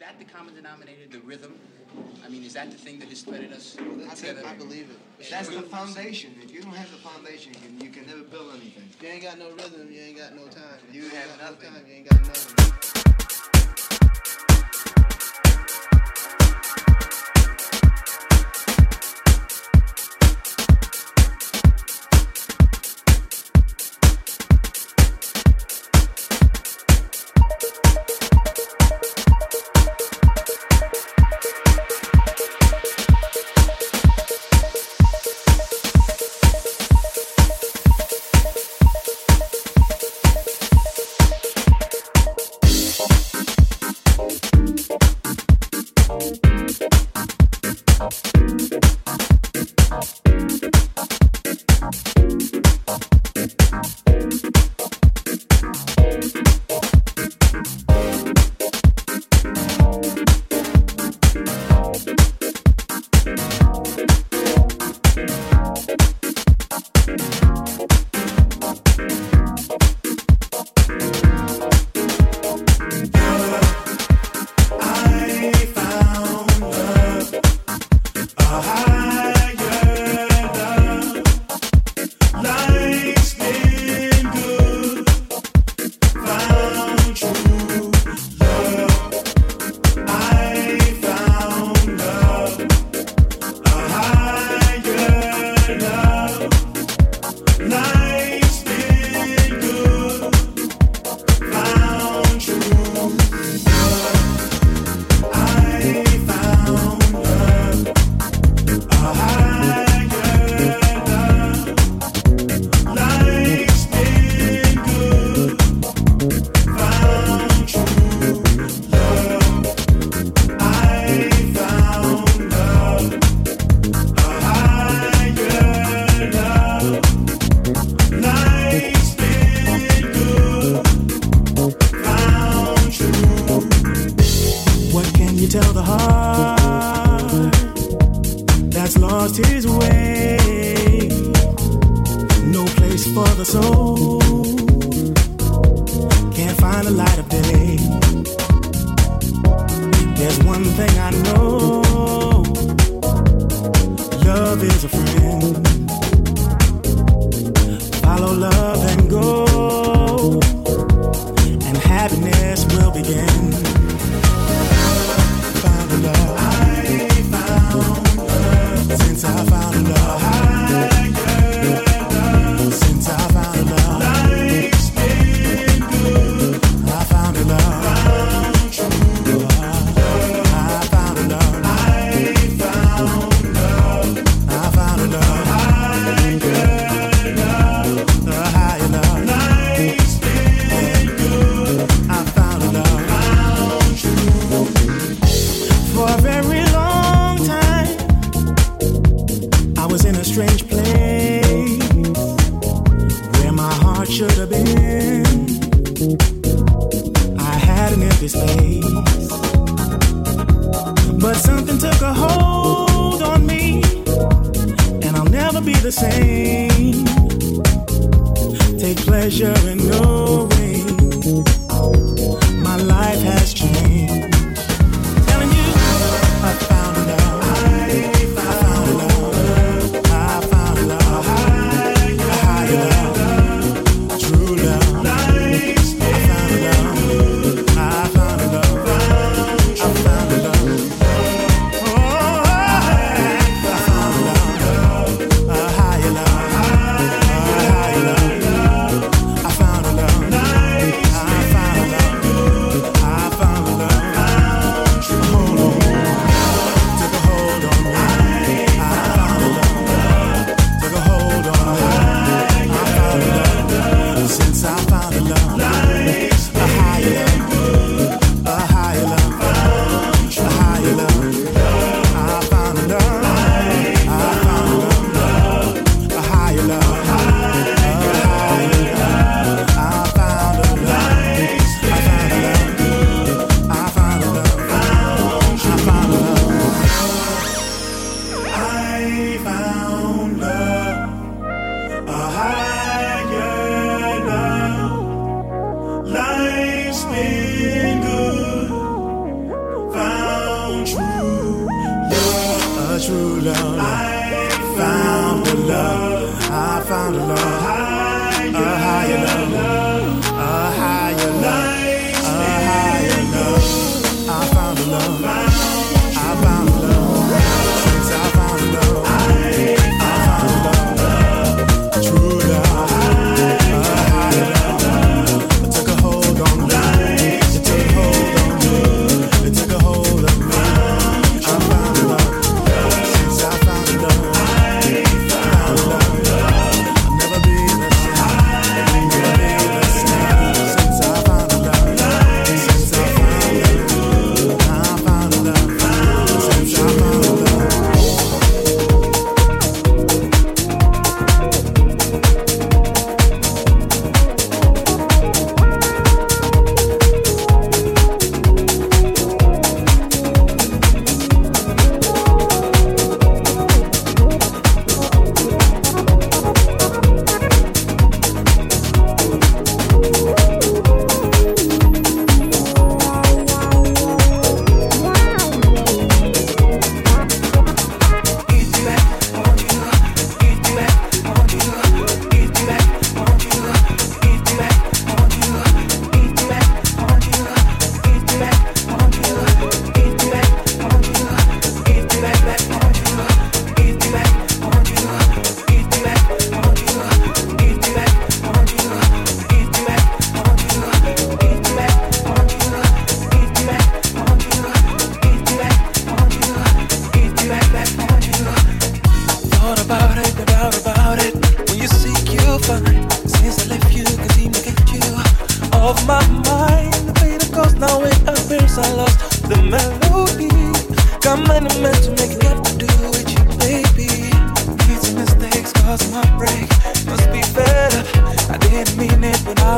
that the common denominator, the rhythm? I mean, is that the thing that has threaded us I, I believe it. That's the foundation. If you don't have the foundation, you can, you can never build anything. You ain't got no rhythm, you ain't got no time. You, you have nothing. No time, you ain't got nothing. be the same. Take pleasure in knowing.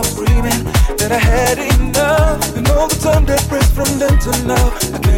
Dreaming that I had enough. And all the time that brings from then to now.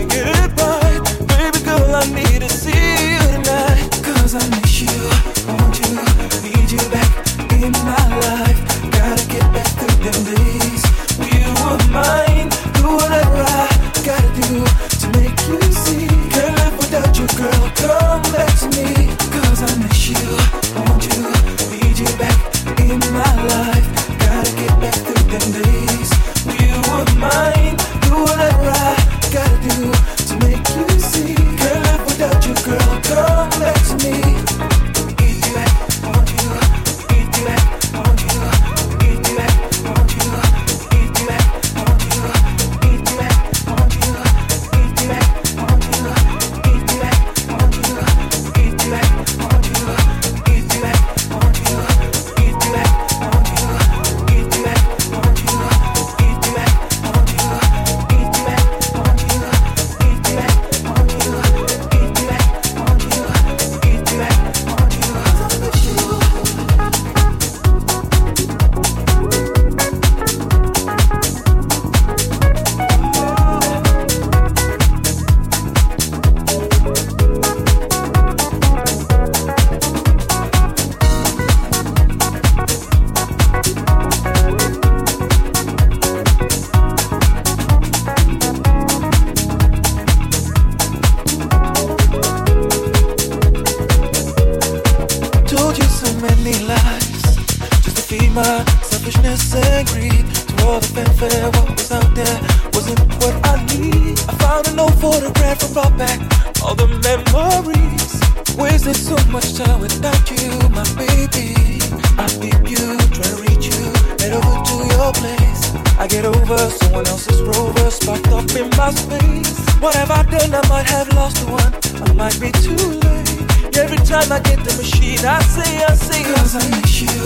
wasn't what I need. I found an old photograph and brought back all the memories. Wasted so much time without you, my baby. I beat you, try to reach you, head over to your place. I get over someone else's rover, sparked up in my space. What have I done? I might have lost the one, I might be too late. Every time I get the machine, I say, I say, cause I miss you,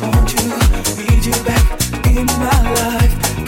want you, need you back in my life.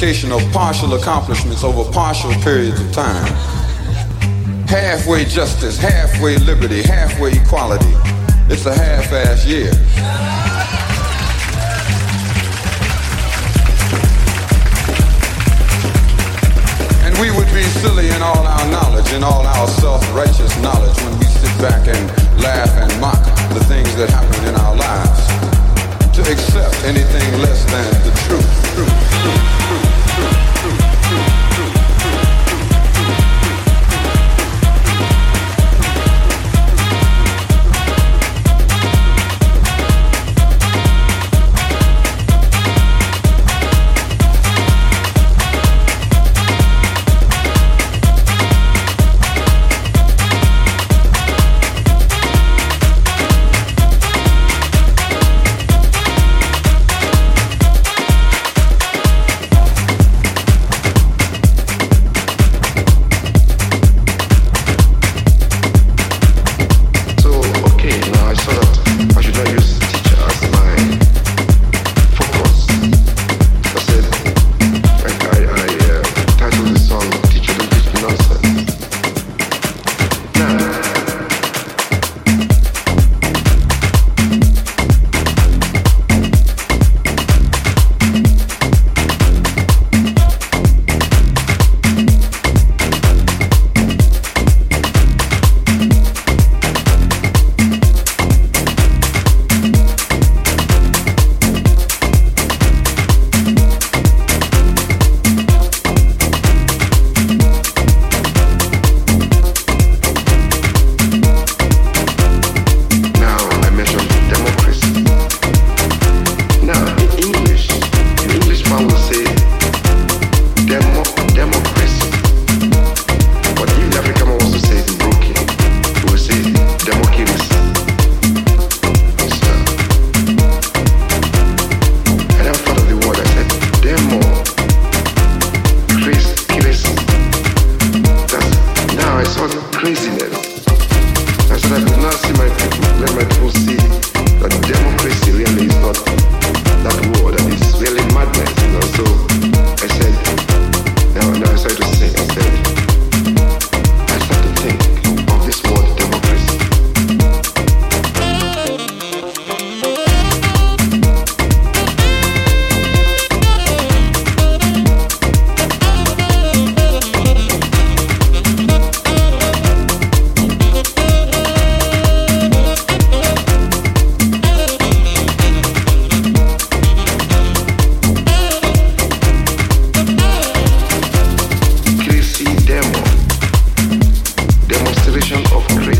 of partial accomplishments over partial periods of time. Halfway justice, halfway liberty, halfway equality. It's a half-ass year. And we would be silly in all our knowledge, in all our self-righteous knowledge when we sit back and laugh and mock the things that happen in our lives to accept anything less than the truth. truth, truth, truth. of creation.